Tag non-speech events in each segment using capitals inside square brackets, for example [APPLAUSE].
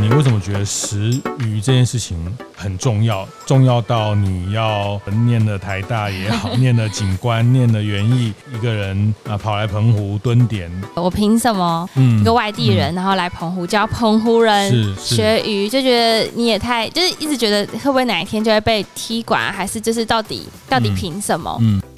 你为什么觉得食鱼这件事情很重要？重要到你要念了台大也好，念了警官，念了园艺，一个人啊跑来澎湖蹲点。我凭什么？嗯，一个外地人，然后来澎湖教澎湖人学鱼，就觉得你也太就是一直觉得会不会哪一天就会被踢馆，还是就是到底到底凭什么？嗯。嗯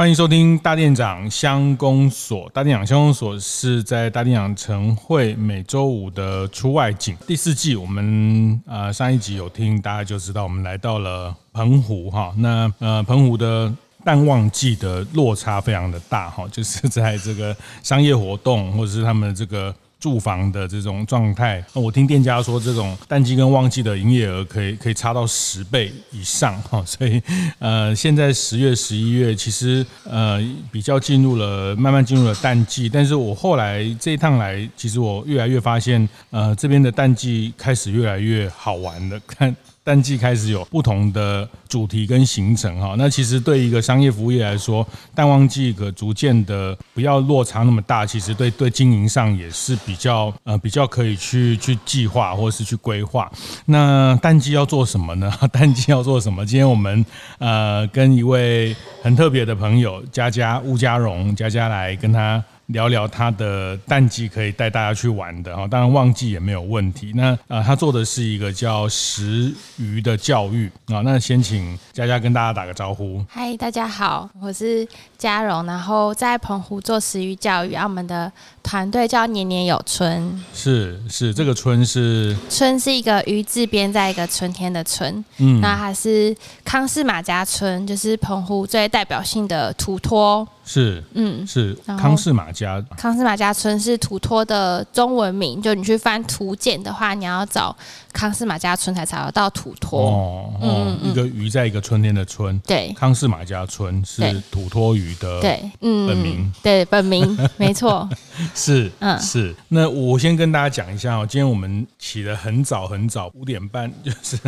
欢迎收听大店长乡公所。大店长乡公所是在大店长晨会每周五的出外景。第四季，我们呃上一集有听，大家就知道我们来到了澎湖哈。那呃澎湖的淡旺季的落差非常的大哈，就是在这个商业活动或者是他们这个。住房的这种状态，我听店家说，这种淡季跟旺季的营业额可以可以差到十倍以上哈，所以呃，现在十月、十一月其实呃比较进入了慢慢进入了淡季，但是我后来这一趟来，其实我越来越发现，呃，这边的淡季开始越来越好玩了，看。淡季开始有不同的主题跟行程哈，那其实对一个商业服务业来说，淡旺季可逐渐的不要落差那么大，其实对对经营上也是比较呃比较可以去去计划或是去规划。那淡季要做什么呢？[LAUGHS] 淡季要做什么？今天我们呃跟一位很特别的朋友佳佳吴佳荣佳佳来跟他。聊聊他的淡季可以带大家去玩的哈，当然旺季也没有问题。那呃，他做的是一个叫食鱼的教育啊。那先请佳佳跟大家打个招呼。嗨，大家好，我是佳荣，然后在澎湖做食鱼教育。然后我们的团队叫年年有春。是是，这个春是春是一个鱼字边，在一个春天的春。嗯，那还是康氏马家村，就是澎湖最代表性的土托。是，嗯，是康氏马家。康氏马家村是土托的中文名，就你去翻图鉴的话，你要找康氏马家村才查得到土托。哦，嗯，一个鱼在一个春天的春。对，康氏马家村是土托鱼的对，嗯，本名。对，本名 [LAUGHS] 没错。是，嗯，是。那我先跟大家讲一下哦，今天我们起得很早很早，五点半，[LAUGHS] 就是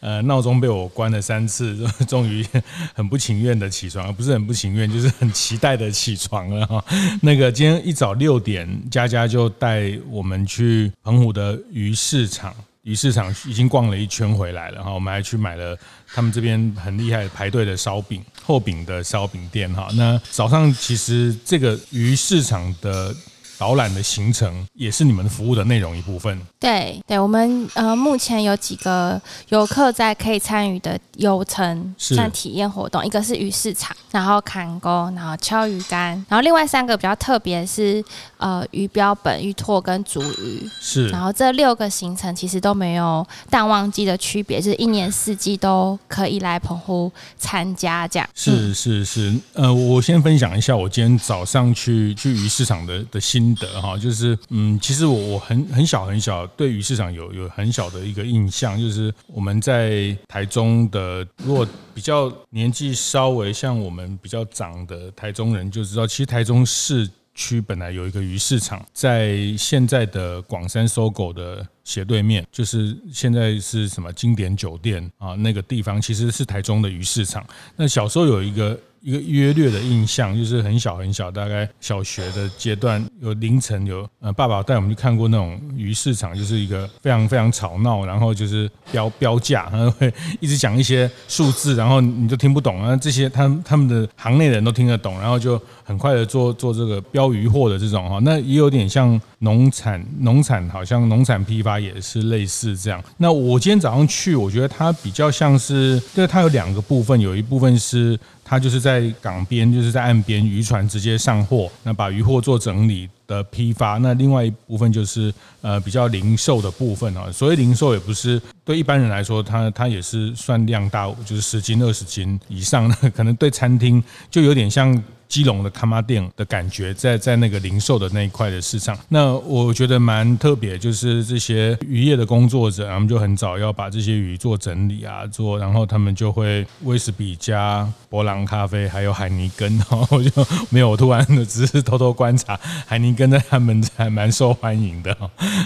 呃闹钟被我关了三次，[LAUGHS] 终于很不情愿的起床，不是很不情愿，就是很期待的起床了哈。那个今天一早六点，佳佳就带我们去澎湖的鱼市场，鱼市场已经逛了一圈回来了哈。我们还去买了他们这边很厉害排队的烧饼，厚饼的烧饼店哈。那早上其实这个鱼市场的。导览的行程也是你们服务的内容一部分。对对，我们呃目前有几个游客在可以参与的游程，像体验活动，一个是鱼市场，然后砍钩，然后敲鱼竿，然后另外三个比较特别是呃鱼标本、鱼拓跟竹鱼。是，然后这六个行程其实都没有淡旺季的区别，就是一年四季都可以来澎湖参加这样。是是是，呃，我先分享一下我今天早上去去鱼市场的的心。的哈，就是嗯，其实我我很很小很小，对鱼市场有有很小的一个印象，就是我们在台中的，如果比较年纪稍微像我们比较长的台中人就知道，其实台中市区本来有一个鱼市场，在现在的广山搜狗的斜对面，就是现在是什么经典酒店啊那个地方，其实是台中的鱼市场。那小时候有一个。一个约略的印象，就是很小很小，大概小学的阶段，有凌晨有呃，爸爸带我们去看过那种鱼市场，就是一个非常非常吵闹，然后就是标标价，然后会一直讲一些数字，然后你就听不懂，啊这些他他们的行内人都听得懂，然后就很快的做做这个标鱼货的这种哈，那也有点像农产农产，好像农产批发也是类似这样。那我今天早上去，我觉得它比较像是，就是它有两个部分，有一部分是。他就是在港边，就是在岸边，渔船直接上货，那把渔货做整理的批发。那另外一部分就是呃比较零售的部分啊。所谓零售，也不是对一般人来说，它它也是算量大，就是十斤、二十斤以上的。可能对餐厅就有点像基隆的崁仔顶的感觉，在在那个零售的那一块的市场。那我觉得蛮特别，就是这些渔业的工作者，他们就很早要把这些鱼做整理啊，做，然后他们就会威士比加伯朗咖啡，还有海尼根，然 [LAUGHS] 后我就没有，突然的只是偷偷观察，海尼根在他们还蛮受欢迎的。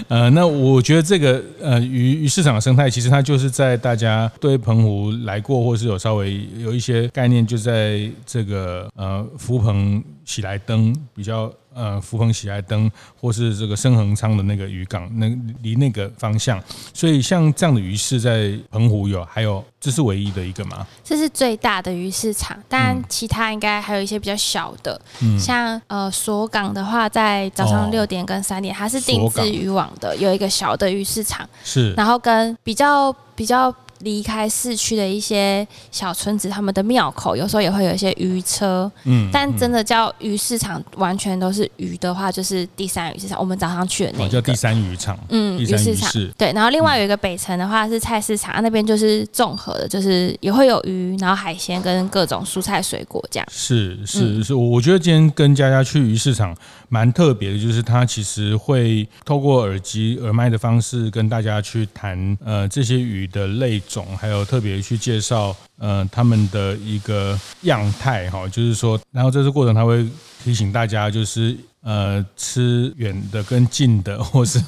呃，那我觉得这个呃鱼鱼市场的生态，其实它就是在大家对澎湖来过，或是有稍微有一些概念，就在这个呃福朋喜来登比较。呃，福朋喜来登，或是这个深恒昌的那个渔港，那离那个方向，所以像这样的鱼市在澎湖有，还有这是唯一的一个吗？这是最大的鱼市场，当然其他应该还有一些比较小的，嗯、像呃锁港的话，在早上六点跟三点，哦、它是定制渔网的，有一个小的鱼市场，是，然后跟比较比较。离开市区的一些小村子，他们的庙口有时候也会有一些鱼车，嗯，但真的叫鱼市场，完全都是鱼的话，就是第三鱼市场。我们早上去的那个叫第三鱼场，嗯，鱼市场，对。然后另外有一个北城的话是菜市场，那边就是综合的，就是也会有鱼，然后海鲜跟各种蔬菜水果这样。是是是，我觉得今天跟佳佳去鱼市场蛮特别的，就是他其实会透过耳机耳麦的方式跟大家去谈呃这些鱼的类。种还有特别去介绍，呃，他们的一个样态哈，就是说，然后这次过程他会提醒大家，就是呃，吃远的跟近的，或是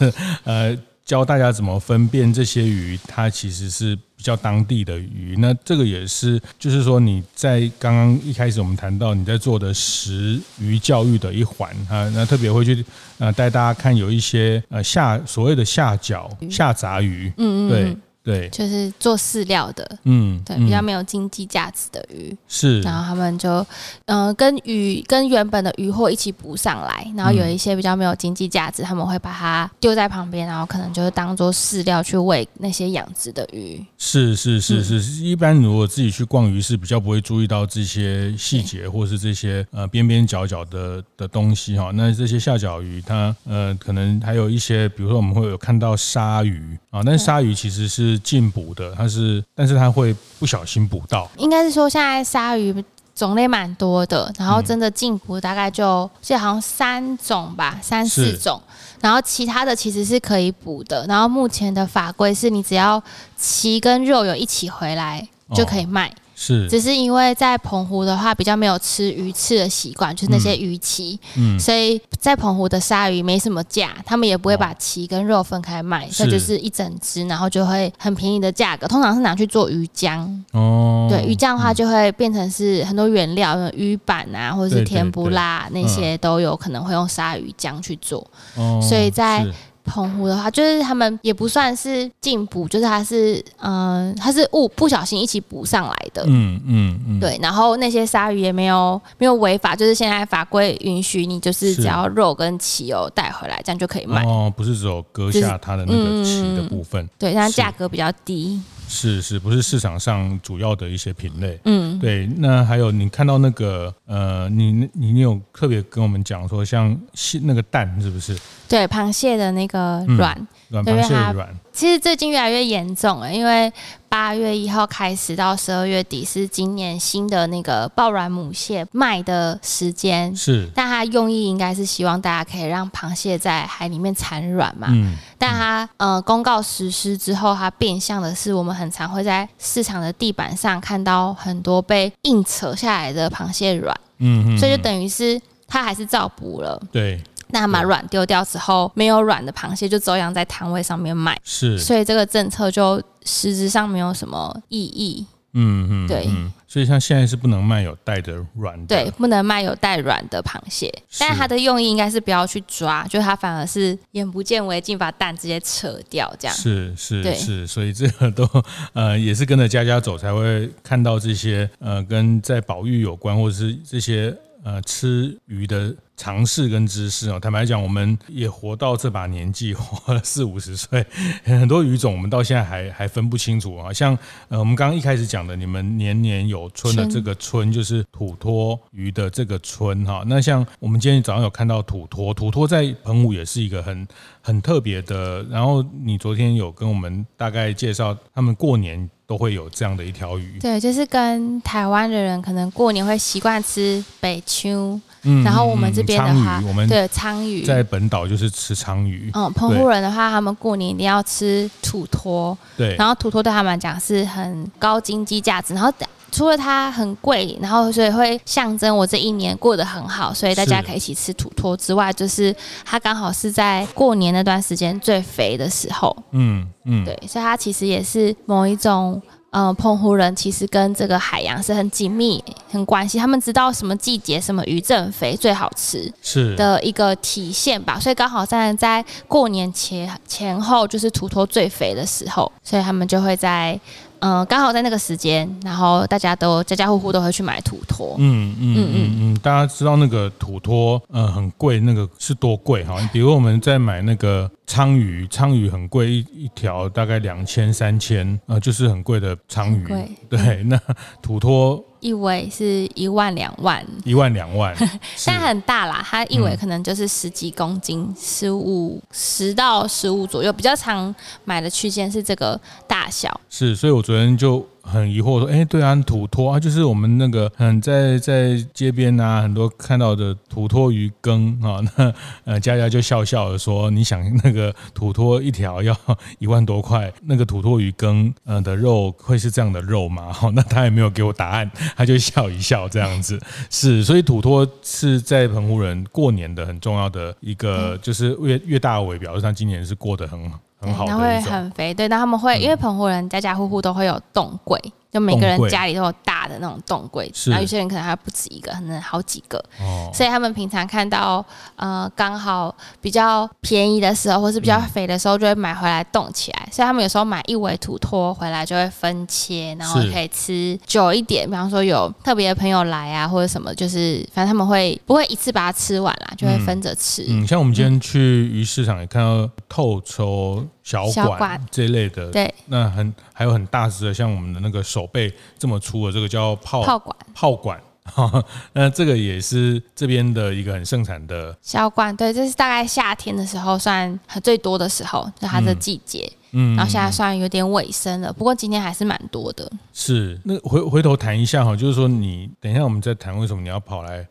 呃，教大家怎么分辨这些鱼，它其实是比较当地的鱼。那这个也是，就是说你在刚刚一开始我们谈到你在做的食鱼教育的一环啊，那特别会去呃带大家看有一些呃下所谓的下脚下杂鱼，嗯嗯，对。对，就是做饲料的，嗯，对，比较没有经济价值的鱼。是，然后他们就，嗯、呃，跟鱼跟原本的鱼货一起捕上来，然后有一些比较没有经济价值，他们会把它丢在旁边，然后可能就是当做饲料去喂那些养殖的鱼。是是是是，是，一般如果自己去逛鱼市，比较不会注意到这些细节，或是这些呃边边角角的的东西哈。那这些下脚鱼，它呃可能还有一些，比如说我们会有看到鲨鱼啊，但是鲨鱼其实是。禁捕的，它是，但是它会不小心捕到。应该是说，现在鲨鱼种类蛮多的，然后真的禁捕大概就，这好像三种吧，三四种。然后其他的其实是可以补的。然后目前的法规是你只要鳍跟肉有一起回来就可以卖。哦是，只是因为在澎湖的话比较没有吃鱼翅的习惯，就是那些鱼鳍，嗯，所以在澎湖的鲨鱼没什么价，他们也不会把鳍跟肉分开卖，这就是一整只，然后就会很便宜的价格，通常是拿去做鱼浆。哦，对，鱼浆的话就会变成是很多原料，鱼板啊，或者是甜不辣那些都有可能会用鲨鱼浆去做，哦，所以在。澎湖的话，就是他们也不算是进补，就是它是，嗯、呃，它是误不小心一起补上来的，嗯嗯嗯，对。然后那些鲨鱼也没有没有违法，就是现在法规允许你，就是只要肉跟鳍油带回来，这样就可以卖。哦，不是只有割下它的那个鳍的部分，就是嗯、对，但价格比较低。是是，不是市场上主要的一些品类。嗯，对。那还有你看到那个呃，你你你有特别跟我们讲说，像那个蛋是不是？对，螃蟹的那个卵。嗯软螃蟹的软，其实最近越来越严重了，因为八月一号开始到十二月底是今年新的那个抱卵母蟹卖的时间，是，但它用意应该是希望大家可以让螃蟹在海里面产卵嘛，嗯，但它呃公告实施之后，它变相的是我们很常会在市场的地板上看到很多被硬扯下来的螃蟹卵，嗯嗯，所以就等于是它还是照捕了，对。那把卵丢掉之后，没有卵的螃蟹就照样在摊位上面卖。是，所以这个政策就实质上没有什么意义。嗯嗯，对嗯。所以像现在是不能卖有带的卵的，对，不能卖有带卵的螃蟹。但是它的用意应该是不要去抓，就它反而是眼不见为净，把蛋直接扯掉这样。是是是，所以这个都 [LAUGHS] 呃也是跟着家家走才会看到这些呃跟在保育有关或者是这些呃吃鱼的。常识跟知识哦。坦白讲，我们也活到这把年纪，活了四五十岁，很多鱼种我们到现在还还分不清楚啊。像呃，我们刚刚一开始讲的，你们年年有春的这个春，就是土托鱼的这个春哈。那像我们今天早上有看到土托，土托在澎湖也是一个很很特别的。然后你昨天有跟我们大概介绍，他们过年。都会有这样的一条鱼，对，就是跟台湾的人可能过年会习惯吃北秋，嗯，然后我们这边的话，我们对鲳鱼在本岛就是吃鲳鱼，嗯，澎湖人的话，他们过年一定要吃土托，对，然后土托对他们来讲是很高经济价值，然后。除了它很贵，然后所以会象征我这一年过得很好，所以大家可以一起吃土托之外，就是它刚好是在过年那段时间最肥的时候。嗯嗯，对，所以它其实也是某一种，嗯、呃，澎湖人其实跟这个海洋是很紧密、很关系，他们知道什么季节什么鱼正肥最好吃，是的一个体现吧。所以刚好在在过年前前后就是土托最肥的时候，所以他们就会在。嗯，刚好在那个时间，然后大家都家家户户都会去买土托。嗯嗯嗯嗯，大家知道那个土托，嗯，很贵，那个是多贵哈？比如我们在买那个鲳鱼，鲳鱼很贵，一一条大概两千三千，呃，就是很贵的鲳鱼。贵对，那土魠。一尾是一万两万，一万两万，[LAUGHS] 但很大啦。它一尾可能就是十几公斤，十五十到十五左右，比较常买的区间是这个大小。是，所以我昨天就。很疑惑说，哎，对啊，土托啊，就是我们那个嗯，在在街边啊，很多看到的土托鱼羹啊，那呃，佳佳就笑笑的说，你想那个土托一条要 [LAUGHS] 一万多块，那个土托鱼羹呃的肉会是这样的肉吗？好，那他也没有给我答案，他就笑一笑这样子。是，所以土托是在澎湖人过年的很重要的一个，就是越越大尾，表示他今年是过得很好。很好，那会很肥，对，那他们会，因为澎湖人家家户户都会有冻柜。就每个人家里都有大的那种冻柜，然后有些人可能还不止一个，可能好几个。哦，所以他们平常看到呃刚好比较便宜的时候，或是比较肥的时候，就会买回来冻起来。所以他们有时候买一尾土托回来，就会分切，然后可以吃久一点。比方说有特别的朋友来啊，或者什么，就是反正他们会不会一次把它吃完啦，就会分着吃。嗯，像我们今天去鱼市场也看到透抽小管，小管这一类的，对，那很还有很大只的，像我们的那个手背这么粗的，这个叫泡泡管，炮管，[LAUGHS] 那这个也是这边的一个很盛产的销冠，对，这是大概夏天的时候算最多的时候，就它的季节，嗯，然后现在算有点尾声了，不过今天还是蛮多的。是，那回回头谈一下哈，就是说你等一下我们再谈为什么你要跑来。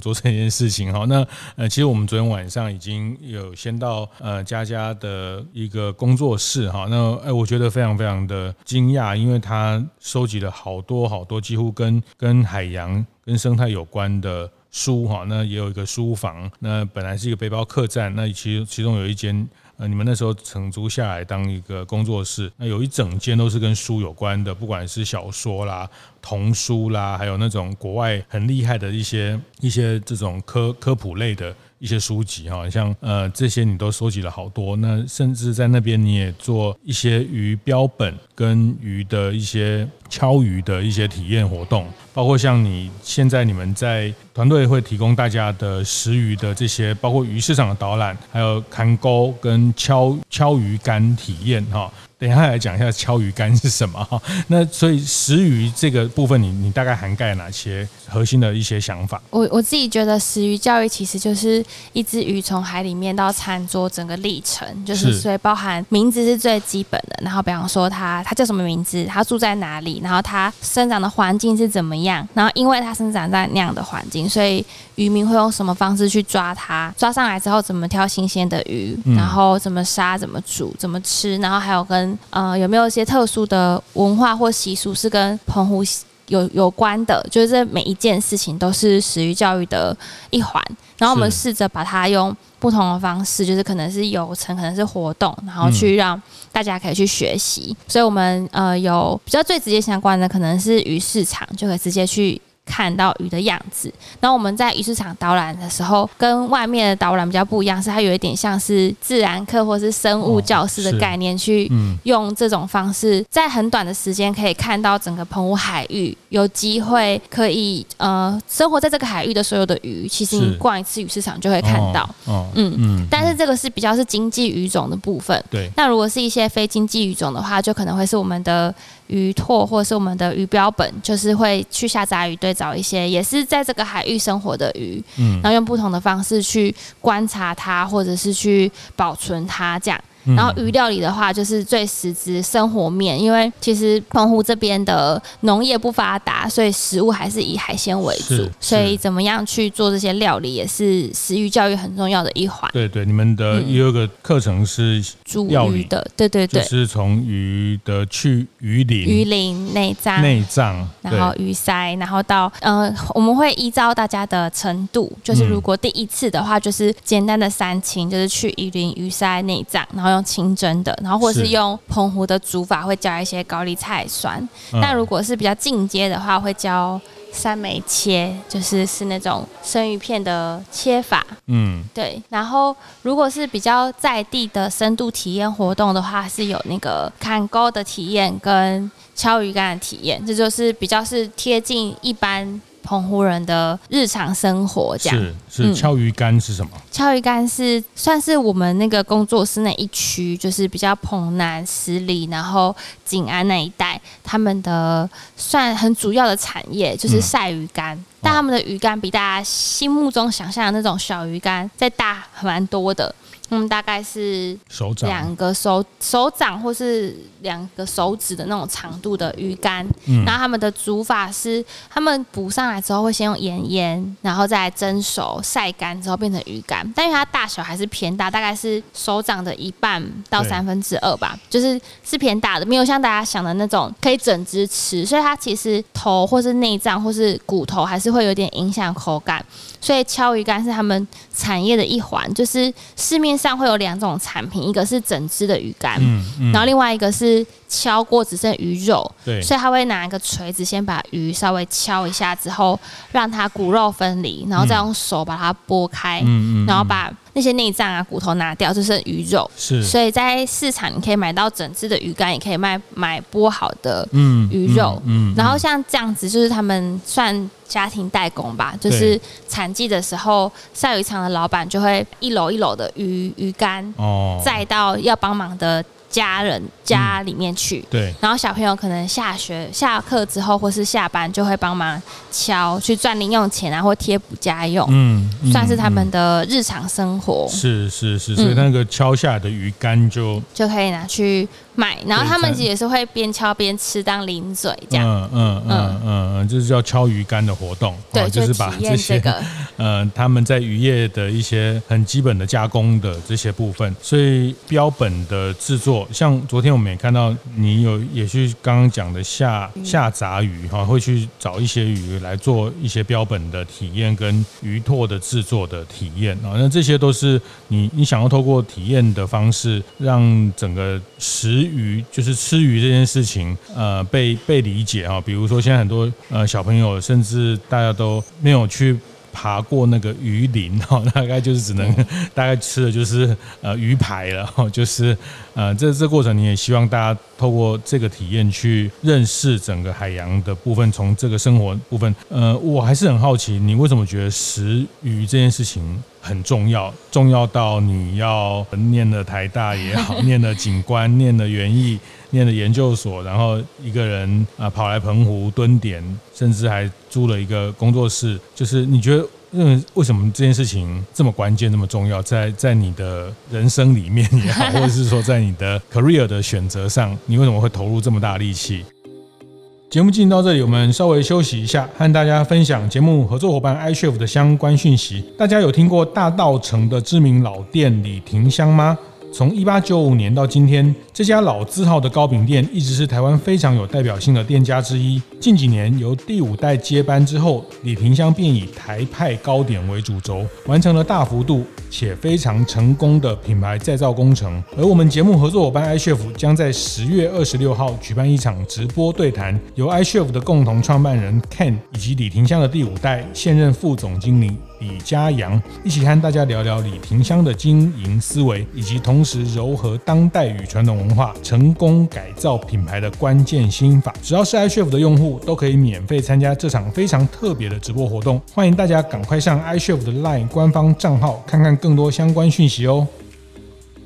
做这件事情。哈，那呃，其实我们昨天晚上已经有先到呃佳佳的一个工作室。哈，那哎，我觉得非常非常的惊讶，因为他收集了好多好多几乎跟跟海洋跟生态有关的书。哈，那也有一个书房，那本来是一个背包客栈，那其其中有一间。呃，你们那时候承租下来当一个工作室，那有一整间都是跟书有关的，不管是小说啦、童书啦，还有那种国外很厉害的一些一些这种科科普类的。一些书籍哈，像呃这些你都收集了好多，那甚至在那边你也做一些鱼标本跟鱼的一些敲鱼的一些体验活动，包括像你现在你们在团队会提供大家的食鱼的这些，包括鱼市场的导览，还有看钩跟敲敲鱼竿体验哈。等一下来讲一下敲鱼竿是什么哈？[LAUGHS] 那所以食鱼这个部分你，你你大概涵盖哪些核心的一些想法？我我自己觉得食鱼教育其实就是一只鱼从海里面到餐桌整个历程，就是所以包含名字是最基本的，然后比方说它它叫什么名字，它住在哪里，然后它生长的环境是怎么样，然后因为它生长在那样的环境，所以渔民会用什么方式去抓它，抓上来之后怎么挑新鲜的鱼，然后怎么杀，怎么煮，怎么吃，然后还有跟呃，有没有一些特殊的文化或习俗是跟澎湖有有关的？就是这每一件事情都是食鱼教育的一环。然后我们试着把它用不同的方式，就是可能是游程，可能是活动，然后去让大家可以去学习。所以，我们呃有比较最直接相关的，可能是鱼市场，就可以直接去。看到鱼的样子。然后我们在鱼市场导览的时候，跟外面的导览比较不一样，是它有一点像是自然课或是生物教室的概念，去用这种方式，在很短的时间可以看到整个澎湖海域，有机会可以呃生活在这个海域的所有的鱼，其实你逛一次鱼市场就会看到。嗯嗯。但是这个是比较是经济鱼种的部分。对。那如果是一些非经济鱼种的话，就可能会是我们的。鱼拓或是我们的鱼标本，就是会去下杂鱼队找一些也是在这个海域生活的鱼，嗯，然后用不同的方式去观察它，或者是去保存它，这样。然后鱼料理的话，就是最实质生活面，因为其实澎湖这边的农业不发达，所以食物还是以海鲜为主，所以怎么样去做这些料理，也是食鱼教育很重要的一环。对对，你们的也有个课程是煮鱼的，对对对，就是从鱼的去鱼鳞、鱼鳞、内脏、内脏，然后鱼鳃，然后到呃，我们会依照大家的程度，就是如果第一次的话，就是简单的三清，就是去鱼鳞、鱼鳃、内脏，然后用。清蒸的，然后或者是用澎湖的煮法，会加一些高丽菜酸。那如果是比较进阶的话，会教三枚切，就是是那种生鱼片的切法。嗯，对。然后如果是比较在地的深度体验活动的话，是有那个砍钩的体验跟敲鱼竿的体验，这就是比较是贴近一般。澎湖人的日常生活，这样。是是敲鱼竿是什么？敲鱼竿是算是我们那个工作室那一区，就是比较澎南、十里，然后景安那一带，他们的算很主要的产业就是晒鱼竿，嗯、但他们的鱼竿比大家心目中想象的那种小鱼竿再大蛮多的。嗯，大概是手掌。两个手手掌或是两个手指的那种长度的鱼竿，嗯、然后他们的煮法是，他们捕上来之后会先用盐腌，然后再蒸熟晒干之后变成鱼竿，但因为它大小还是偏大，大概是手掌的一半到三分之二吧，就是是偏大的，没有像大家想的那种可以整只吃，所以它其实头或是内脏或是骨头还是会有点影响口感。所以敲鱼竿是他们产业的一环，就是市面上会有两种产品，一个是整只的鱼竿，嗯嗯、然后另外一个是敲过只剩鱼肉，对。所以他会拿一个锤子先把鱼稍微敲一下之后，让它骨肉分离，然后再用手把它剥开，嗯、然后把那些内脏啊骨头拿掉，就剩鱼肉。是，所以在市场你可以买到整只的鱼竿，也可以卖买剥好的鱼肉，然后像这样子就是他们算。家庭代工吧，就是产季的时候，晒鱼场的老板就会一篓一篓的鱼鱼竿，载到要帮忙的。家人家里面去，嗯、对，然后小朋友可能下学下课之后或是下班就会帮忙敲去赚零用钱啊，或贴补家用，嗯，嗯算是他们的日常生活。是是是，所以那个敲下来的鱼竿就、嗯、就可以拿去卖，然后他们也是会边敲边吃当零嘴这样。嗯嗯嗯嗯嗯，就是叫敲鱼竿的活动，对，就是把这些个 [LAUGHS] 呃他们在渔业的一些很基本的加工的这些部分，所以标本的制作。像昨天我们也看到你有也去刚刚讲的下下杂鱼哈，会去找一些鱼来做一些标本的体验跟鱼拓的制作的体验啊，那这些都是你你想要透过体验的方式，让整个食鱼就是吃鱼这件事情呃被被理解啊，比如说现在很多呃小朋友甚至大家都没有去。爬过那个鱼鳞哈，[LAUGHS] 大概就是只能 [LAUGHS] 大概吃的就是呃鱼排了哈，[LAUGHS] 就是呃这这过程你也希望大家透过这个体验去认识整个海洋的部分，从这个生活部分，呃我还是很好奇，你为什么觉得食鱼这件事情很重要，重要到你要念了台大也好，念了景观，念了园艺。念了研究所，然后一个人啊跑来澎湖蹲点，甚至还租了一个工作室。就是你觉得，嗯，为什么这件事情这么关键、这么重要？在 [LAUGHS] 在你的人生里面也好，或者是说在你的 career 的选择上，你为什么会投入这么大力气？节目进到这里，我们稍微休息一下，和大家分享节目合作伙伴 iCHEF 的相关讯息。大家有听过大稻城的知名老店李廷香吗？从一八九五年到今天，这家老字号的糕饼店一直是台湾非常有代表性的店家之一。近几年由第五代接班之后，李廷香便以台派糕点为主轴，完成了大幅度且非常成功的品牌再造工程。而我们节目合作伙伴 iChef 将在十月二十六号举办一场直播对谈，由 iChef 的共同创办人 Ken 以及李廷香的第五代现任副总经理。李佳阳一起和大家聊聊李廷香的经营思维，以及同时糅合当代与传统文化，成功改造品牌的关键心法。只要是 iChef 的用户，都可以免费参加这场非常特别的直播活动。欢迎大家赶快上 iChef 的 LINE 官方账号，看看更多相关讯息哦。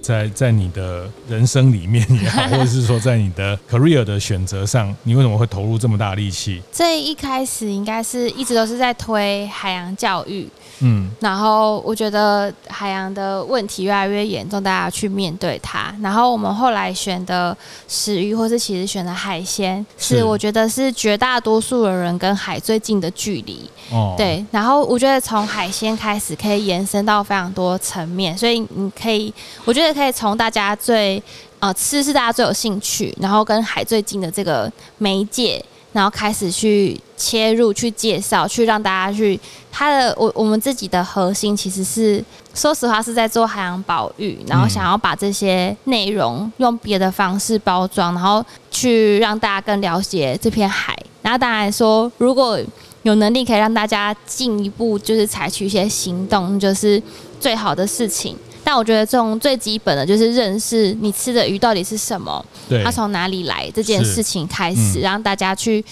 在在你的人生里面也好，[LAUGHS] 或者是说在你的 career 的选择上，你为什么会投入这么大力气？[LAUGHS] 这一开始应该是一直都是在推海洋教育。嗯，然后我觉得海洋的问题越来越严重，大家要去面对它。然后我们后来选的食鱼，或是其实选的海鲜，是我觉得是绝大多数的人跟海最近的距离。哦，对。然后我觉得从海鲜开始，可以延伸到非常多层面，所以你可以，我觉得可以从大家最呃吃是大家最有兴趣，然后跟海最近的这个媒介。然后开始去切入、去介绍、去让大家去它的我我们自己的核心其实是说实话是在做海洋保育，然后想要把这些内容用别的方式包装，然后去让大家更了解这片海。然后当然说，如果有能力可以让大家进一步就是采取一些行动，就是最好的事情。但我觉得这种最基本的就是认识你吃的鱼到底是什么，对，它从哪里来这件事情开始，嗯、让大家去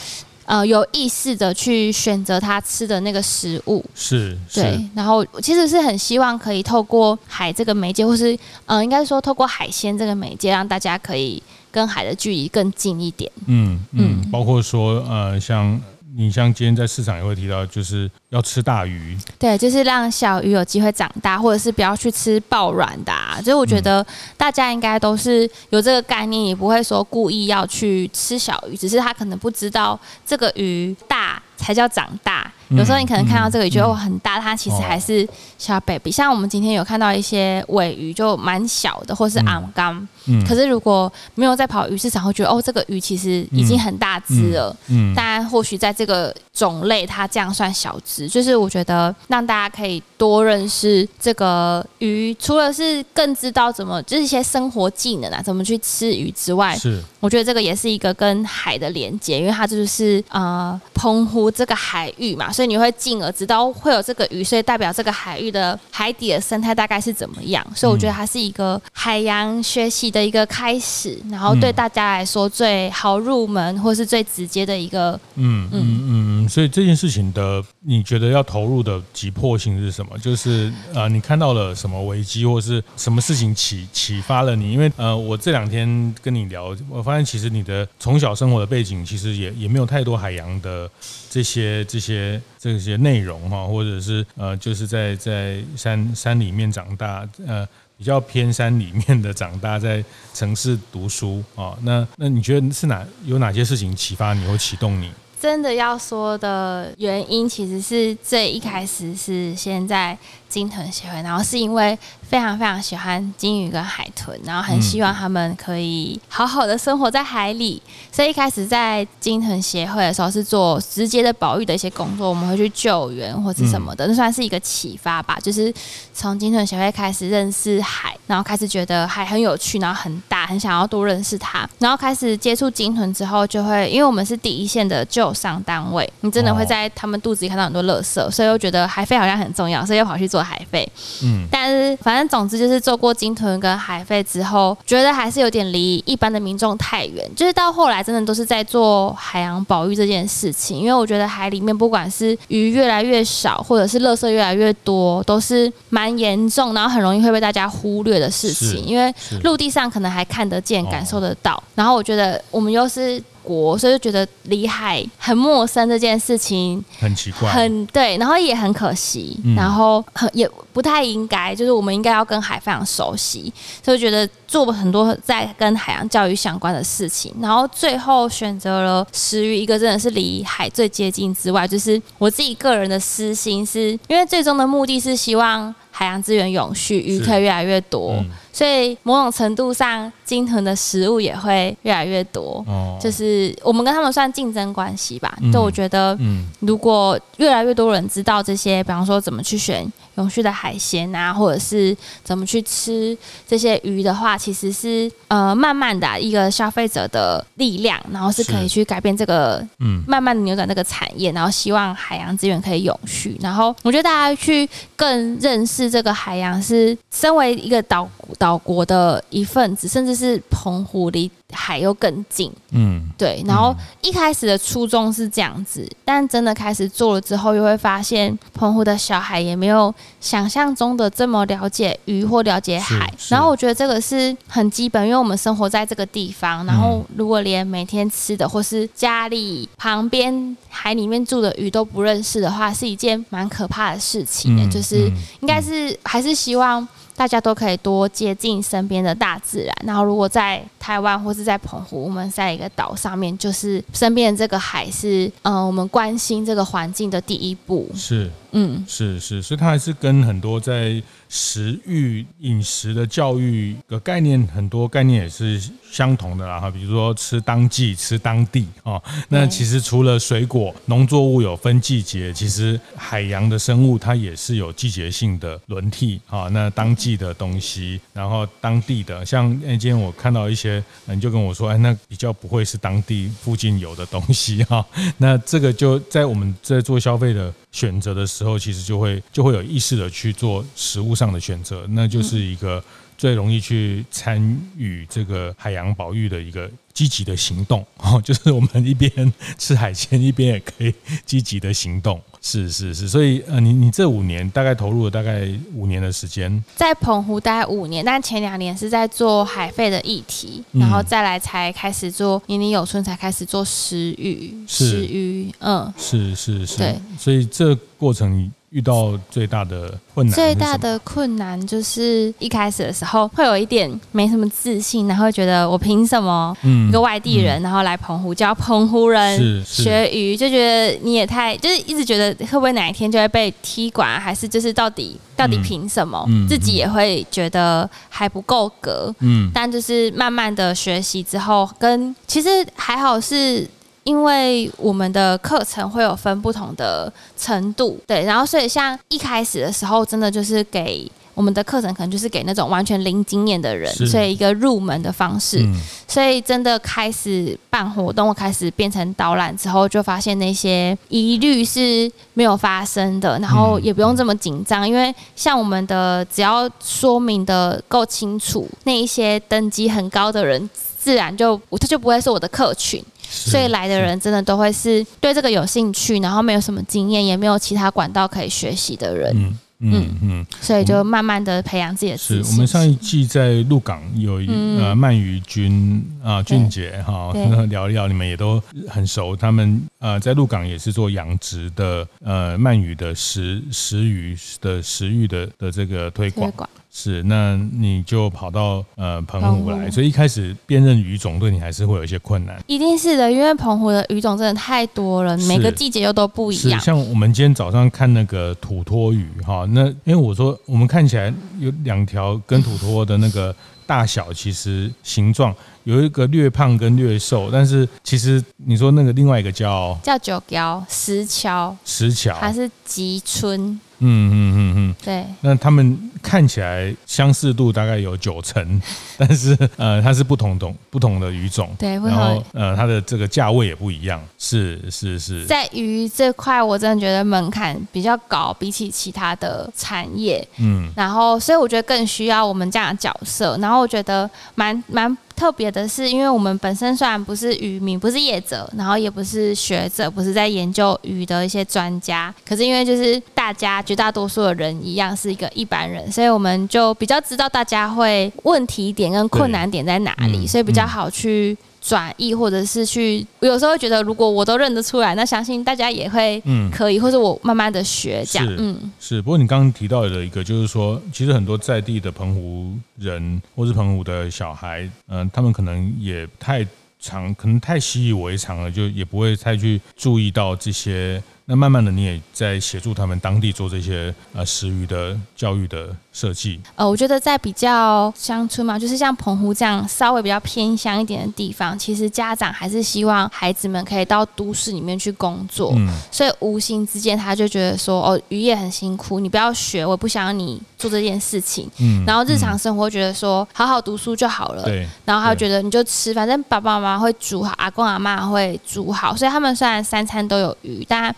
呃有意识的去选择他吃的那个食物，是，对。然后其实是很希望可以透过海这个媒介，或是呃应该说透过海鲜这个媒介，让大家可以跟海的距离更近一点。嗯嗯，包括说呃像。你像今天在市场也会提到，就是要吃大鱼，对，就是让小鱼有机会长大，或者是不要去吃爆卵的啊。所以我觉得大家应该都是有这个概念，也不会说故意要去吃小鱼，只是他可能不知道这个鱼大才叫长大。有时候你可能看到这个鱼觉得很大，它其实还是小 baby。像我们今天有看到一些尾鱼，就蛮小的，或是昂刚。可是如果没有在跑鱼市场，会觉得哦，这个鱼其实已经很大只了。嗯，当然或许在这个种类，它这样算小只。就是我觉得让大家可以多认识这个鱼，除了是更知道怎么，就是一些生活技能啊，怎么去吃鱼之外，是我觉得这个也是一个跟海的连接，因为它就是呃澎湖这个海域嘛。所以你会进而知道会有这个鱼，所以代表这个海域的海底的生态大概是怎么样。所以我觉得它是一个海洋学习的一个开始，然后对大家来说最好入门或是最直接的一个。嗯嗯嗯。所以这件事情的，你觉得要投入的急迫性是什么？就是呃，你看到了什么危机，或是什么事情启启发了你？因为呃，我这两天跟你聊，我发现其实你的从小生活的背景其实也也没有太多海洋的这些这些。这些内容哈，或者是呃，就是在在山山里面长大，呃，比较偏山里面的长大，在城市读书啊，那那你觉得是哪有哪些事情启发你或启动你？真的要说的原因，其实是最一开始是先在鲸豚协会，然后是因为。非常非常喜欢鲸鱼跟海豚，然后很希望他们可以好好的生活在海里。所以一开始在鲸豚协会的时候是做直接的保育的一些工作，我们会去救援或者什么的，那算是一个启发吧。就是从鲸豚协会开始认识海，然后开始觉得海很有趣，然后很大，很想要多认识它。然后开始接触鲸豚之后，就会因为我们是第一线的救伤单位，你真的会在他们肚子里看到很多垃圾，所以又觉得海废好像很重要，所以又跑去做海费。嗯，但是反正。总之就是做过鲸豚跟海费之后，觉得还是有点离一般的民众太远。就是到后来，真的都是在做海洋保育这件事情。因为我觉得海里面不管是鱼越来越少，或者是垃圾越来越多，都是蛮严重，然后很容易会被大家忽略的事情。因为陆地上可能还看得见、感受得到，然后我觉得我们又是。国，所以就觉得离海很陌生这件事情很奇怪，很对，然后也很可惜，嗯、然后很也不太应该，就是我们应该要跟海非常熟悉，所以觉得做了很多在跟海洋教育相关的事情，然后最后选择了食鱼，一个真的是离海最接近之外，就是我自己个人的私心是，因为最终的目的是希望海洋资源永续，鱼可以越来越多。所以某种程度上，鲸豚的食物也会越来越多。哦，就是我们跟他们算竞争关系吧。就、嗯、我觉得，嗯，如果越来越多人知道这些，比方说怎么去选永续的海鲜啊，或者是怎么去吃这些鱼的话，其实是呃慢慢的一个消费者的力量，然后是可以去改变这个，嗯，慢慢的扭转这个产业，然后希望海洋资源可以永续。然后我觉得大家去更认识这个海洋，是身为一个岛岛国的一份子，甚至是澎湖离海又更近，嗯，对。然后一开始的初衷是这样子，但真的开始做了之后，又会发现澎湖的小孩也没有想象中的这么了解鱼或了解海。然后我觉得这个是很基本，因为我们生活在这个地方。然后如果连每天吃的或是家里旁边海里面住的鱼都不认识的话，是一件蛮可怕的事情。嗯，就是应该是还是希望。大家都可以多接近身边的大自然，然后如果在台湾或是在澎湖，我们在一个岛上面，就是身边的这个海是，嗯、呃，我们关心这个环境的第一步。是。嗯，是是，所以它还是跟很多在食欲饮食的教育的概念，很多概念也是相同的啦。哈，比如说吃当季、吃当地啊。那其实除了水果、农作物有分季节，其实海洋的生物它也是有季节性的轮替啊。那当季的东西，然后当地的，像那今天我看到一些，你就跟我说，哎，那比较不会是当地附近有的东西哈。那这个就在我们在做消费的选择的时候，其实就会就会有意识的去做食物上的选择，那就是一个最容易去参与这个海洋保育的一个积极的行动。哦，[LAUGHS] 就是我们一边吃海鲜，一边也可以积极的行动。是是是，所以呃，你你这五年大概投入了大概五年的时间，在澎湖待五年，但前两年是在做海费的议题，然后再来才开始做年年有春，才开始做食欲，食欲，嗯，是是是，对，所以这过程。遇到最大的困难，最大的困难就是一开始的时候会有一点没什么自信，然后觉得我凭什么一个外地人，然后来澎湖教澎湖人学鱼，就觉得你也太就是一直觉得会不会哪一天就会被踢馆，还是就是到底到底凭什么？自己也会觉得还不够格。嗯，但就是慢慢的学习之后，跟其实还好是。因为我们的课程会有分不同的程度，对，然后所以像一开始的时候，真的就是给我们的课程，可能就是给那种完全零经验的人，所以一个入门的方式。嗯、所以真的开始办活动，开始变成导览之后，就发现那些疑虑是没有发生的，然后也不用这么紧张，因为像我们的只要说明的够清楚，那一些等级很高的人，自然就他就不会是我的客群。所以来的人真的都会是对这个有兴趣，然后没有什么经验，也没有其他管道可以学习的人。嗯嗯嗯，所以就慢慢的培养自己的。是我们上一季在鹿港有一呃鳗鱼君啊俊杰哈，聊一聊，你们也都很熟。他们呃在鹿港也是做养殖的呃鳗鱼的食食鱼的食育的的这个推广。是，那你就跑到呃澎湖来，所以一开始辨认鱼种对你还是会有一些困难。一定是的，因为澎湖的鱼种真的太多了，每个季节又都不一样。像我们今天早上看那个土托鱼哈，那因为我说我们看起来有两条跟土托的那个大小其实形状有一个略胖跟略瘦，但是其实你说那个另外一个叫叫九蛟石桥，石桥还是吉春？嗯嗯嗯嗯，对。那他们看起来相似度大概有九成，[LAUGHS] 但是呃，它是不同种不同的鱼种，对。然后呃，它的这个价位也不一样，是是是。在鱼这块，我真的觉得门槛比较高，比起其他的产业，嗯。然后，所以我觉得更需要我们这样的角色。然后，我觉得蛮蛮。特别的是，因为我们本身虽然不是渔民，不是业者，然后也不是学者，不是在研究鱼的一些专家，可是因为就是大家绝大多数的人一样是一个一般人，所以我们就比较知道大家会问题点跟困难点在哪里，所以比较好去。转译，或者是去，有时候会觉得，如果我都认得出来，那相信大家也会嗯可以，嗯、或者我慢慢的学这样。嗯，是。不过你刚刚提到的一个，就是说，其实很多在地的澎湖人，或是澎湖的小孩，嗯、呃，他们可能也太常，可能太习以为常了，就也不会太去注意到这些。那慢慢的你也在协助他们当地做这些呃食鱼的教育的设计。呃，我觉得在比较乡村嘛，就是像澎湖这样稍微比较偏乡一点的地方，其实家长还是希望孩子们可以到都市里面去工作，嗯，所以无形之间他就觉得说，哦，渔业很辛苦，你不要学，我不想要你做这件事情，嗯，然后日常生活觉得说好好读书就好了，对，然后他就觉得你就吃，反正爸爸妈妈会煮好，阿公阿妈会煮好，所以他们虽然三餐都有鱼，但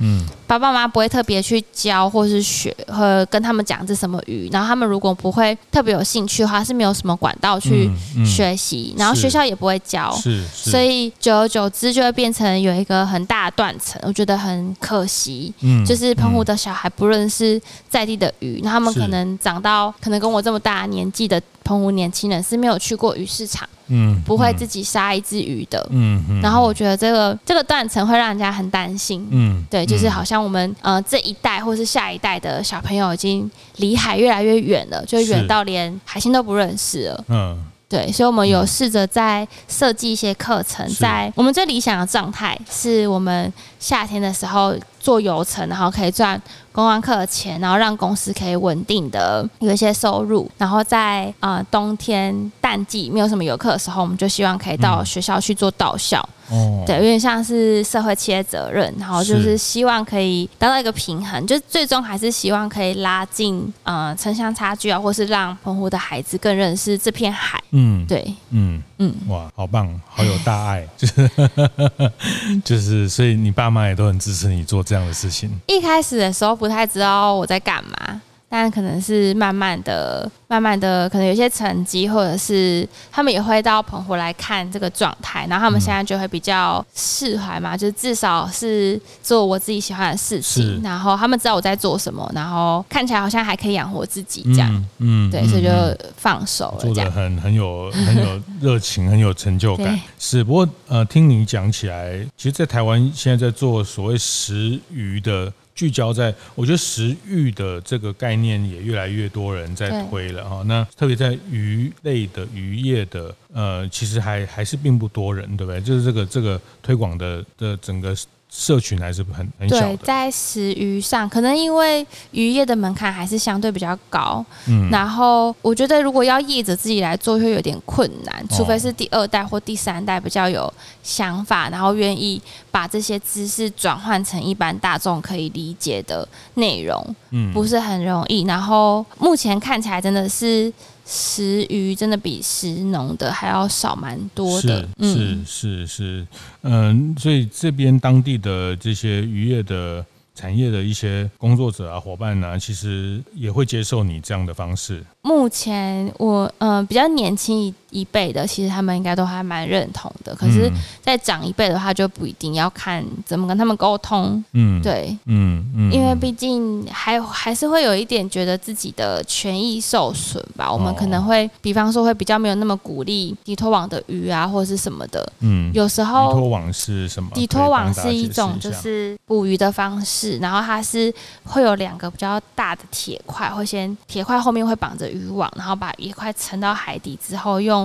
爸爸妈妈不会特别去教或是学和跟他们讲这什么鱼，然后他们如果不会特别有兴趣的话，是没有什么管道去学习，然后学校也不会教，是，所以久而久之就会变成有一个很大的断层，我觉得很可惜，嗯，就是澎湖的小孩不认识在地的鱼，那他们可能长到可能跟我这么大年纪的澎湖年轻人是没有去过鱼市场。嗯，不会自己杀一只鱼的。嗯嗯。然后我觉得这个这个断层会让人家很担心。嗯，对，就是好像我们呃这一代或是下一代的小朋友已经离海越来越远了，就远到连海鲜都不认识了。嗯，对，所以我们有试着在设计一些课程，在我们最理想的状态是我们夏天的时候做游程，然后可以赚。观光客的钱，然后让公司可以稳定的有一些收入，然后在呃冬天淡季没有什么游客的时候，我们就希望可以到学校去做导校。哦，对，有点像是社会企业责任，然后就是。希望可以达到一个平衡，就最终还是希望可以拉近呃城乡差距啊，或是让澎湖的孩子更认识这片海。嗯，对，嗯。嗯，哇，好棒，好有大爱，[LAUGHS] 就是就是，所以你爸妈也都很支持你做这样的事情。一开始的时候不太知道我在干嘛。但可能是慢慢的、慢慢的，可能有些成绩，或者是他们也会到澎湖来看这个状态，然后他们现在就会比较释怀嘛，就是至少是做我自己喜欢的事情，然后他们知道我在做什么，然后看起来好像还可以养活自己这样，嗯，嗯对，所以就放手了，做的很很有很有 [LAUGHS] 热情，很有成就感。对是，不过呃，听你讲起来，其实，在台湾现在在做所谓食鱼的。聚焦在，我觉得食欲的这个概念也越来越多人在推了哈。那特别在鱼类的渔业的，呃，其实还还是并不多人，对不对？就是这个这个推广的的整个。社群还是很很小的。对，在食鱼上，可能因为渔业的门槛还是相对比较高。嗯，然后我觉得如果要业者自己来做，会有点困难，除非是第二代或第三代比较有想法，然后愿意把这些知识转换成一般大众可以理解的内容。嗯，不是很容易。然后目前看起来真的是。食鱼真的比食农的还要少蛮多的，是是是是，嗯，所以这边当地的这些渔业的产业的一些工作者啊、伙伴呢、啊，其实也会接受你这样的方式。目前我呃比较年轻一一辈的，其实他们应该都还蛮认同的。可是再长一辈的话，就不一定要看怎么跟他们沟通。嗯，对，嗯嗯，因为毕竟还还是会有一点觉得自己的权益受损吧。哦、我们可能会，比方说会比较没有那么鼓励底托网的鱼啊，或者是什么的。嗯，有时候底拖网是什么？底托网是一种就是捕鱼的方式，然后它是会有两个比较大的铁块，会先铁块后面会绑着。渔网，然后把鱼块沉到海底之后，用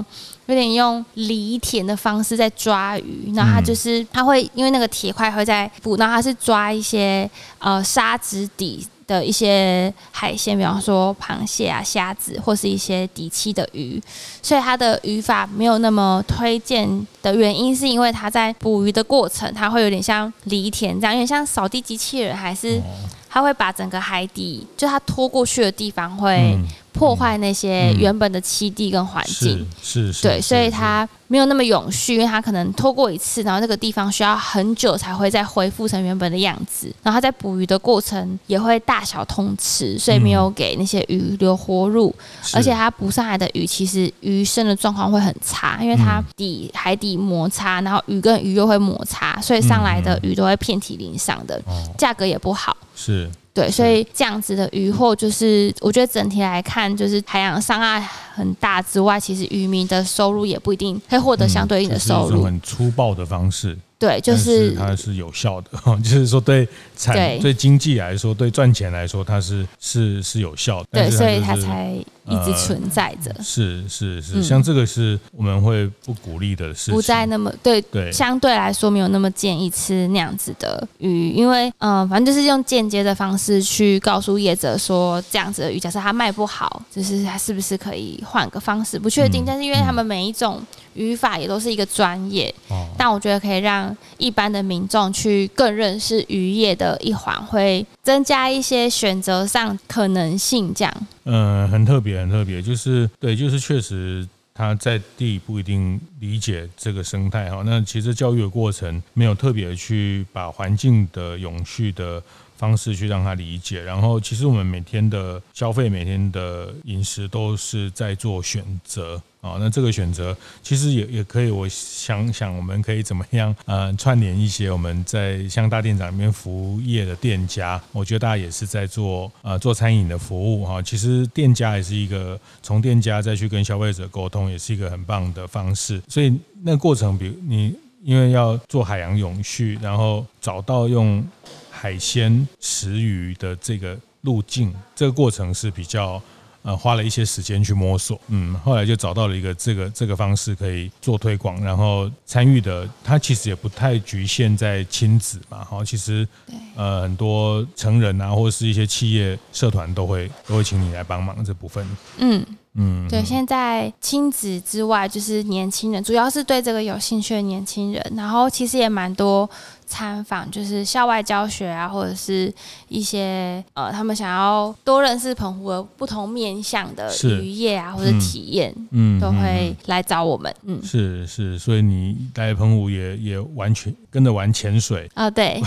有点用犁田的方式在抓鱼。那它就是它会因为那个铁块会在捕，那它是抓一些呃沙子底的一些海鲜，比方说螃蟹啊、虾子，或是一些底栖的鱼。所以它的语法没有那么推荐的原因，是因为它在捕鱼的过程，它会有点像犁田这样，有点像扫地机器人，还是它会把整个海底，就它拖过去的地方会。破坏那些原本的栖地跟环境，嗯、是，是，是对，所以它没有那么永续，因为它可能拖过一次，然后这个地方需要很久才会再恢复成原本的样子。然后它在捕鱼的过程也会大小通吃，所以没有给那些鱼留活路，嗯、而且它捕上来的鱼其实鱼生的状况会很差，因为它底海底摩擦，然后鱼跟鱼又会摩擦，所以上来的鱼都会遍体鳞伤的，价格也不好。是。对，所以这样子的渔获，就是我觉得整体来看，就是海洋伤害很大之外，其实渔民的收入也不一定会获得相对应的收入。嗯、很粗暴的方式。对，就是，是它是有效的，[LAUGHS] 就是说对产对，对经济来说，对赚钱来说，它是是是有效的。对，是所以它才一直存在着。呃、是是是、嗯，像这个是我们会不鼓励的事情，不再那么对对，相对来说没有那么建议吃那样子的鱼，因为嗯、呃，反正就是用间接的方式去告诉业者说，这样子的鱼，假设它卖不好，就是它是不是可以换个方式？不确定、嗯，但是因为他们每一种语法也都是一个专业、哦，但我觉得可以让。一般的民众去更认识渔业的一环，会增加一些选择上可能性。这样，嗯，很特别，很特别，就是对，就是确实他在地不一定理解这个生态哈。那其实教育的过程没有特别去把环境的永续的方式去让他理解。然后，其实我们每天的消费、每天的饮食都是在做选择。哦，那这个选择其实也也可以，我想想，我们可以怎么样？呃，串联一些我们在像大店长里面服务业的店家，我觉得大家也是在做呃做餐饮的服务哈。其实店家也是一个从店家再去跟消费者沟通，也是一个很棒的方式。所以那过程，比如你因为要做海洋永续，然后找到用海鲜食鱼的这个路径，这个过程是比较。呃，花了一些时间去摸索，嗯，后来就找到了一个这个这个方式可以做推广，然后参与的他其实也不太局限在亲子嘛，哈，其实呃很多成人啊，或者是一些企业社团都会都会请你来帮忙这部分，嗯嗯，对，现在亲子之外就是年轻人，主要是对这个有兴趣的年轻人，然后其实也蛮多。参访就是校外教学啊，或者是一些呃，他们想要多认识澎湖的不同面向的渔业啊，或者体验，嗯，都会来找我们。嗯，是是，所以你来澎湖也也完全跟着玩潜水哦，对，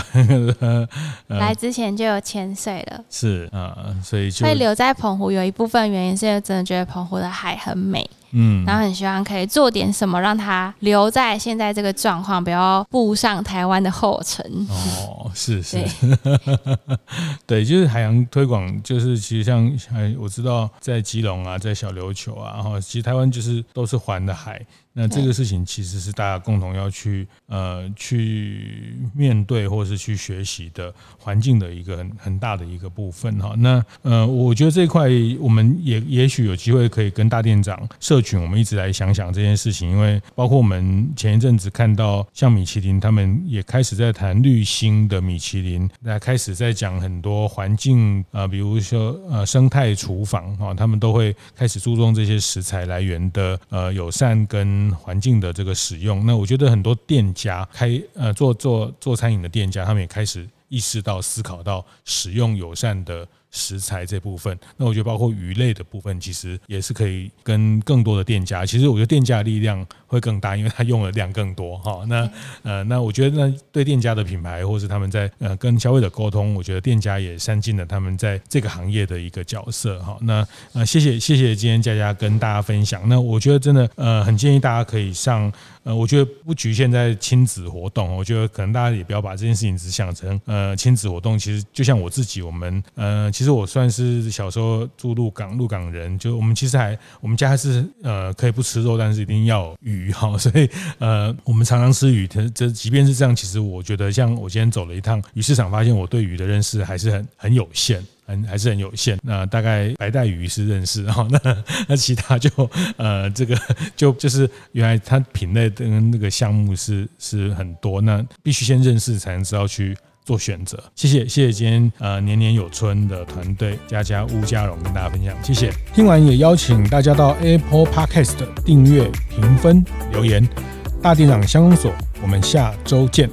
[LAUGHS] 来之前就有潜水了。是啊，所以就会留在澎湖，有一部分原因是因为真的觉得澎湖的海很美。嗯，然后很希望可以做点什么，让他留在现在这个状况，不要步上台湾的后尘。哦，是是，[LAUGHS] [LAUGHS] 对，就是海洋推广，就是其实像哎，我知道在基隆啊，在小琉球啊，然后其实台湾就是都是环的海。那这个事情其实是大家共同要去呃去面对或是去学习的环境的一个很很大的一个部分哈。那呃，我觉得这一块我们也也许有机会可以跟大店长社群，我们一直来想想这件事情，因为包括我们前一阵子看到像米其林，他们也开始在谈绿星的米其林，那开始在讲很多环境啊，比如说呃生态厨房啊，他们都会开始注重这些食材来源的呃友善跟。环境的这个使用，那我觉得很多店家开呃做做做餐饮的店家，他们也开始意识到思考到使用友善的。食材这部分，那我觉得包括鱼类的部分，其实也是可以跟更多的店家。其实我觉得店家的力量会更大，因为他用的量更多哈。那呃，那我觉得那对店家的品牌，或是他们在呃跟消费者沟通，我觉得店家也善尽了他们在这个行业的一个角色哈。那呃，谢谢谢谢今天佳佳跟大家分享。那我觉得真的呃，很建议大家可以上呃，我觉得不局限在亲子活动，我觉得可能大家也不要把这件事情只想成呃亲子活动。其实就像我自己，我们呃。其实我算是小时候住鹿港，鹿港人，就我们其实还我们家是呃可以不吃肉，但是一定要鱼哈，所以呃我们常常吃鱼。这这即便是这样，其实我觉得像我今天走了一趟鱼市场，发现我对鱼的认识还是很很有限，很还是很有限。那大概白带鱼是认识哈，那那其他就呃这个就就是原来它品类跟那个项目是是很多，那必须先认识才能知道去。做选择，谢谢谢谢今天呃年年有春的团队佳佳吴佳蓉跟大家分享，谢谢。听完也邀请大家到 Apple Podcast 订阅、评分、留言。大店长相公所，我们下周见。